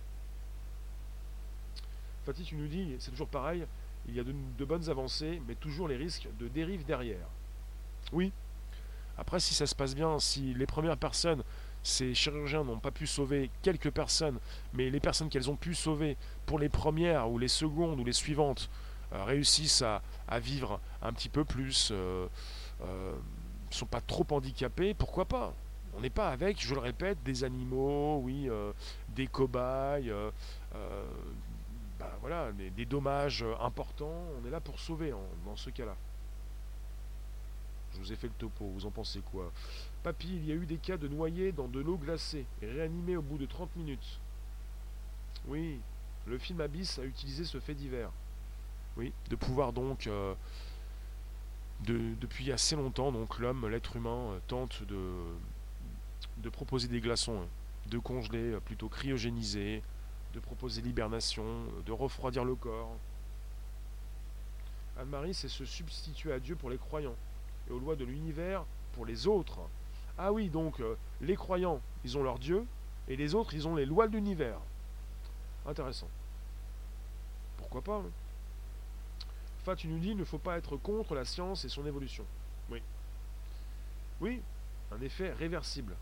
Fatih, tu nous dis, c'est toujours pareil, il y a de, de, bonnes avancées, mais toujours les risques de dérive derrière. Oui. Après, si ça se passe bien, si les premières personnes ces chirurgiens n'ont pas pu sauver quelques personnes, mais les personnes qu'elles ont pu sauver pour les premières ou les secondes ou les suivantes euh, réussissent à, vivre un petit peu plus, euh, euh, sont pas trop handicapés, pourquoi pas? On n'est pas avec, je le répète, des animaux, oui, des cobayes, bah, voilà, des, dommages importants. On est là pour sauver dans ce cas-là. Je vous ai fait le topo, vous en pensez quoi? Papy, il y a eu des cas de noyés dans de l'eau glacée réanimés au bout de 30 minutes. Oui, le film Abyss a utilisé ce fait divers. Oui, de pouvoir donc euh, depuis assez longtemps, donc l'homme, l'être humain, euh, tente de, de proposer des glaçons, hein, de congeler, euh, plutôt cryogéniser, de proposer l'hibernation, de refroidir le corps. Anne-Marie, c'est se substituer à Dieu pour les croyants et aux lois de l'univers pour les autres. Ah oui, donc euh, les croyants, ils ont leur Dieu, et les autres, ils ont les lois de l'univers. Intéressant. Pourquoi pas hein tu nous dis il ne faut pas être contre la science et son évolution. Oui. Oui, un effet réversible.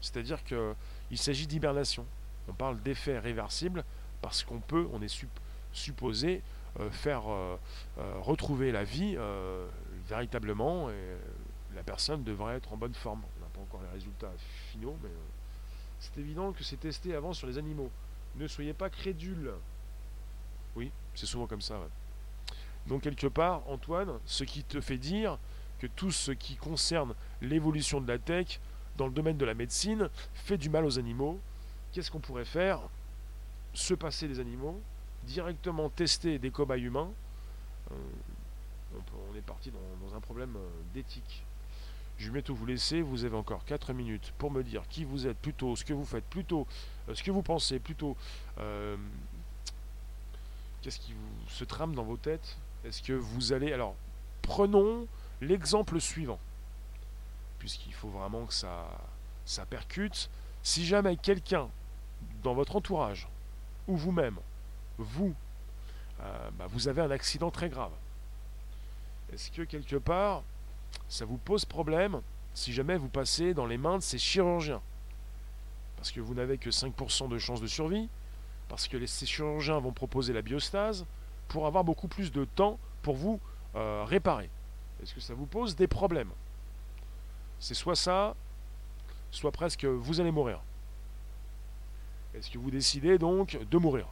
C'est-à-dire qu'il s'agit d'hibernation. On parle d'effet réversible parce qu'on peut, on est supposé euh, faire euh, retrouver la vie véritablement et la personne devrait être en bonne forme. On n'a pas encore les résultats finaux, mais c'est évident que c'est testé avant sur les animaux. Ne soyez pas crédules. Oui, c'est souvent comme ça. Donc quelque part, Antoine, ce qui te fait dire que tout ce qui concerne l'évolution de la tech dans le domaine de la médecine fait du mal aux animaux, qu'est-ce qu'on pourrait faire? Se passer des animaux, directement tester des cobayes humains. Euh, parti dans, un problème euh, d'éthique. Je vais bientôt vous laisser, vous avez encore 4 minutes pour me dire qui vous êtes plutôt, ce que vous faites plutôt, euh, ce que vous pensez plutôt, qu'est-ce qui vous se trame dans vos têtes est-ce que vous allez... Alors, prenons l'exemple suivant, puisqu'il faut vraiment que ça, ça percute. Si jamais quelqu'un dans votre entourage, ou vous-même, vous, euh, bah, vous avez un accident très grave, est-ce que quelque part, ça vous pose problème si jamais vous passez dans les mains de ces chirurgiens? Parce que vous n'avez que 5% de chance de survie, parce que ces chirurgiens vont proposer la biostase, pour avoir beaucoup plus de temps pour vous euh, réparer. Est-ce que ça vous pose des problèmes? C'est soit ça, soit presque vous allez mourir. Est-ce que vous décidez donc de mourir?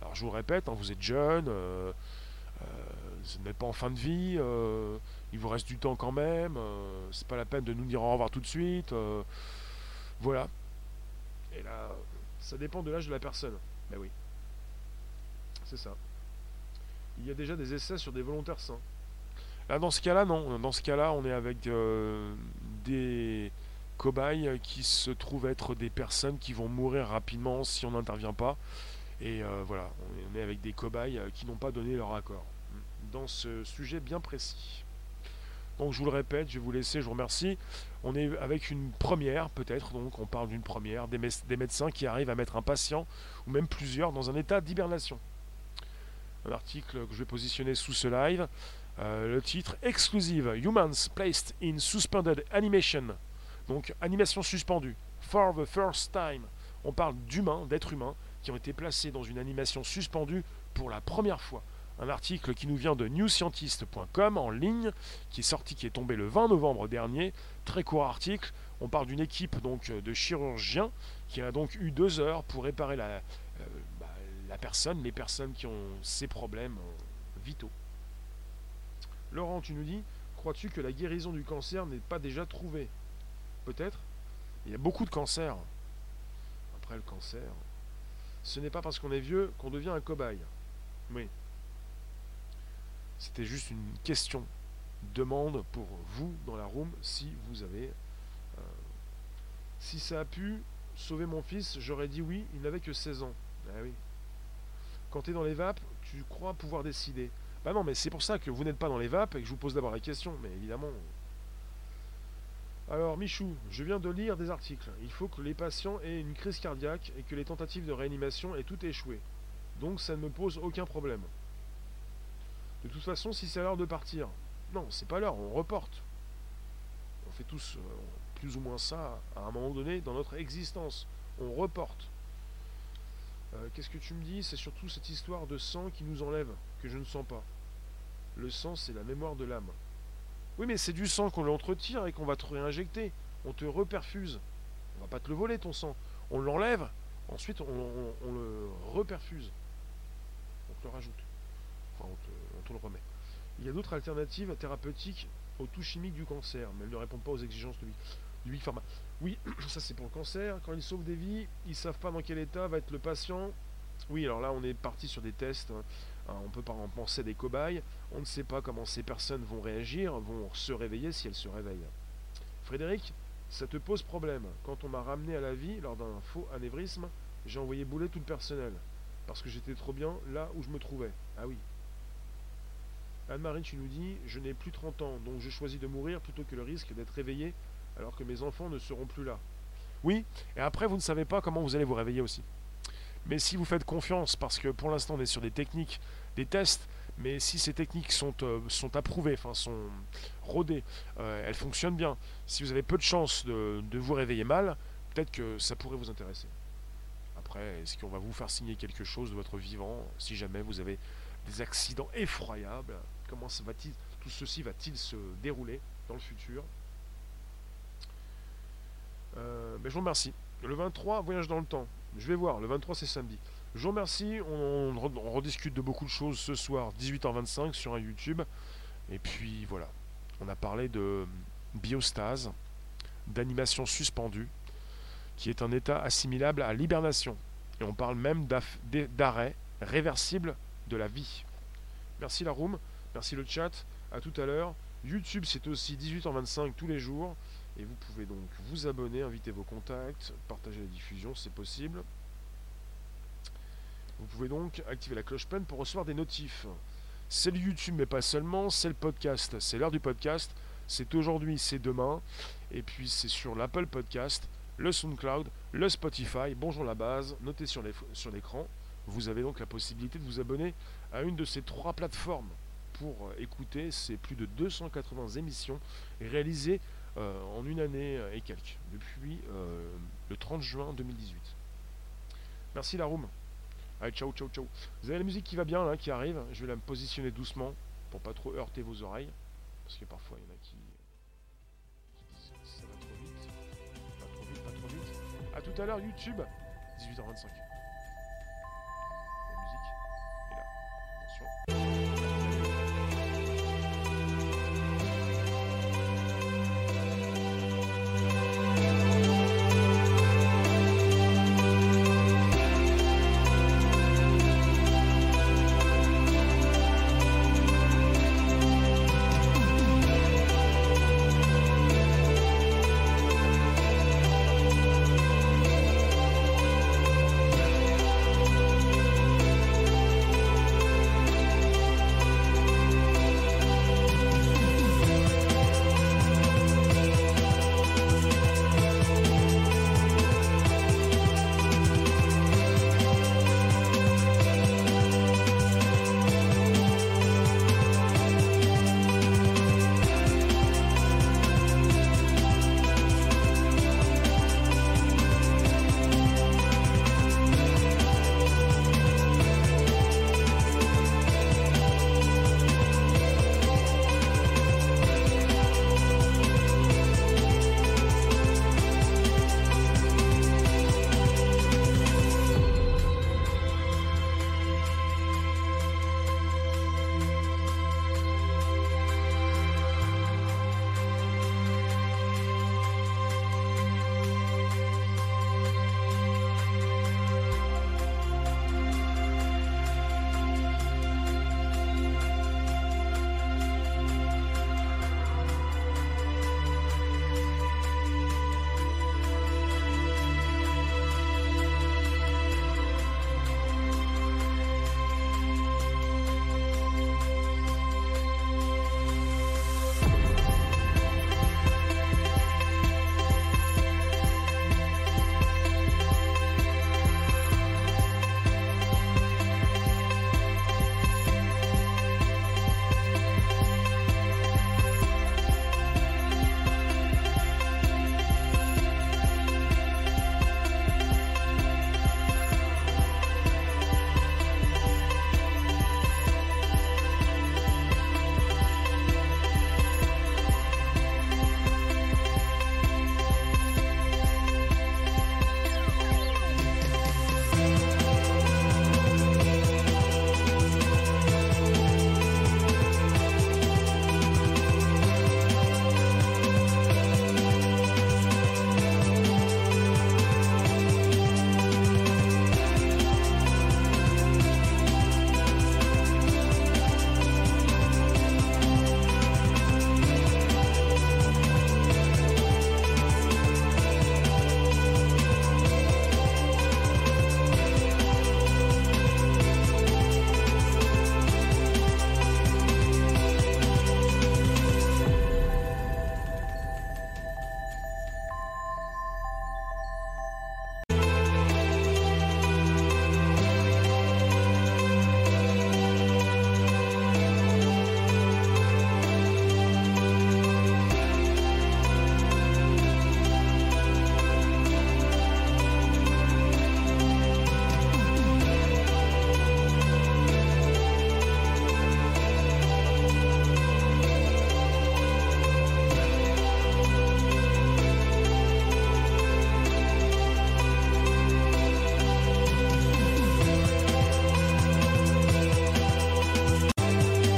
Alors je vous répète, hein, vous êtes jeune, euh, euh, vous n'êtes pas en fin de vie, il vous reste du temps quand même, c'est pas la peine de nous dire au revoir tout de suite. voilà. Et là, ça dépend de l'âge de la personne. Ben oui c'est ça. Il y a déjà des essais sur des volontaires sains. Là, dans ce cas-là, non. Dans ce cas-là, on est avec euh, des cobayes qui se trouvent être des personnes qui vont mourir rapidement si on n'intervient pas. Et euh, voilà, on est avec des cobayes euh, qui n'ont pas donné leur accord dans ce sujet bien précis. Donc je vous le répète, je vais vous laisser, je vous remercie. On est avec une première, peut-être, donc on parle d'une première, des, médecins qui arrivent à mettre un patient, ou même plusieurs, dans un état d'hibernation un article que je vais positionner sous ce live. Euh, le titre Exclusive Humans Placed in Suspended Animation. Donc animation suspendue. For the first time. On parle d'humains, d'êtres humains, qui ont été placés dans une animation suspendue pour la première fois. Un article qui nous vient de newscientist.com en ligne, qui est sorti, qui est tombé le 20 novembre dernier. Très court article. On parle d'une équipe donc de chirurgiens qui a donc eu deux heures pour réparer la, euh, la personne, les personnes qui ont ces problèmes euh, vitaux. Laurent, tu nous dis, crois-tu que la guérison du cancer n'est pas déjà trouvée? Peut-être. Il y a beaucoup de cancers. Après le cancer, ce n'est pas parce qu'on est vieux qu'on devient un cobaye. Oui. C'était juste une question. Demande pour vous dans la room si vous avez. Euh, si ça a pu sauver mon fils, j'aurais dit oui, il n'avait que 16 ans. Ah oui. Quand tu es dans les vapes, tu crois pouvoir décider. Bah non, mais c'est pour ça que vous n'êtes pas dans les vapes et que je vous pose d'abord la question. Mais évidemment. Alors, Michou, je viens de lire des articles. Il faut que les patients aient une crise cardiaque et que les tentatives de réanimation aient tout échoué. Donc ça ne me pose aucun problème. De toute façon, si c'est l'heure de partir. Non, c'est pas l'heure, on reporte. On fait tous euh, plus ou moins ça à un moment donné dans notre existence. On reporte. Euh, qu'est-ce que tu me dis? C'est surtout cette histoire de sang qui nous enlève, que je ne sens pas. Le sang, c'est la mémoire de l'âme. Oui, mais c'est du sang qu'on l'entretire et qu'on va te réinjecter. On te reperfuse. On va pas te le voler, ton sang. On l'enlève, ensuite on, le reperfuse. On te le rajoute. Remet. Il y a d'autres alternatives thérapeutiques au tout chimique du cancer, mais elles ne répondent pas aux exigences de vie. Du Pharma. Oui, ça c'est pour le cancer. Quand ils sauvent des vies, ils savent pas dans quel état va être le patient. Oui, alors là on est parti sur des tests. Hein. Hein, on peut pas en penser des cobayes. On ne sait pas comment ces personnes vont réagir, vont se réveiller si elles se réveillent. Frédéric, ça te pose problème. Quand on m'a ramené à la vie lors d'un faux anévrisme, j'ai envoyé bouler tout le personnel. Parce que j'étais trop bien là où je me trouvais. Ah oui. Anne-Marie, tu nous dis Je n'ai plus 30 ans, donc je choisis de mourir plutôt que le risque d'être réveillé alors que mes enfants ne seront plus là. Oui, et après, vous ne savez pas comment vous allez vous réveiller aussi. Mais si vous faites confiance, parce que pour l'instant on est sur des techniques, des tests, mais si ces techniques sont, euh, sont approuvées, enfin sont rodées, euh, elles fonctionnent bien, si vous avez peu de chances de, de vous réveiller mal, peut-être que ça pourrait vous intéresser. Après, est-ce qu'on va vous faire signer quelque chose de votre vivant si jamais vous avez des accidents effroyables Comment va tout ceci va-t-il se dérouler dans le futur? Euh, ben, Je vous remercie. Le 23, voyage dans le temps. Je vais voir, le 23 c'est samedi. Je vous remercie, on, rediscute de beaucoup de choses ce soir, 18h25 sur un YouTube. Et puis voilà, on a parlé de biostase, d'animation suspendue, qui est un état assimilable à l'hibernation. Et on parle même d'arrêt réversible de la vie. Merci la room, merci le chat, à tout à l'heure. YouTube c'est aussi 18h25 tous les jours. Et vous pouvez donc vous abonner, inviter vos contacts, partager la diffusion, c'est possible. Vous pouvez donc activer la cloche pleine pour recevoir des notifs. C'est le YouTube, mais pas seulement, c'est le podcast. C'est l'heure du podcast. C'est aujourd'hui, c'est demain. Et puis c'est sur l'Apple Podcast, le SoundCloud, le Spotify. Bonjour la base, notez sur l'écran. Vous avez donc la possibilité de vous abonner à une de ces trois plateformes pour écouter ces plus de 280 émissions réalisées euh, en une année et quelques, depuis euh, le 30 juin 2018. Merci la room. Allez, ciao, ciao, ciao. Vous avez la musique qui va bien, là, qui arrive. Je vais la positionner doucement pour pas trop heurter vos oreilles. Parce que parfois, il y en a qui, ça va trop vite. Pas trop vite, pas trop vite. A tout à l'heure, YouTube, 18h25. Nation.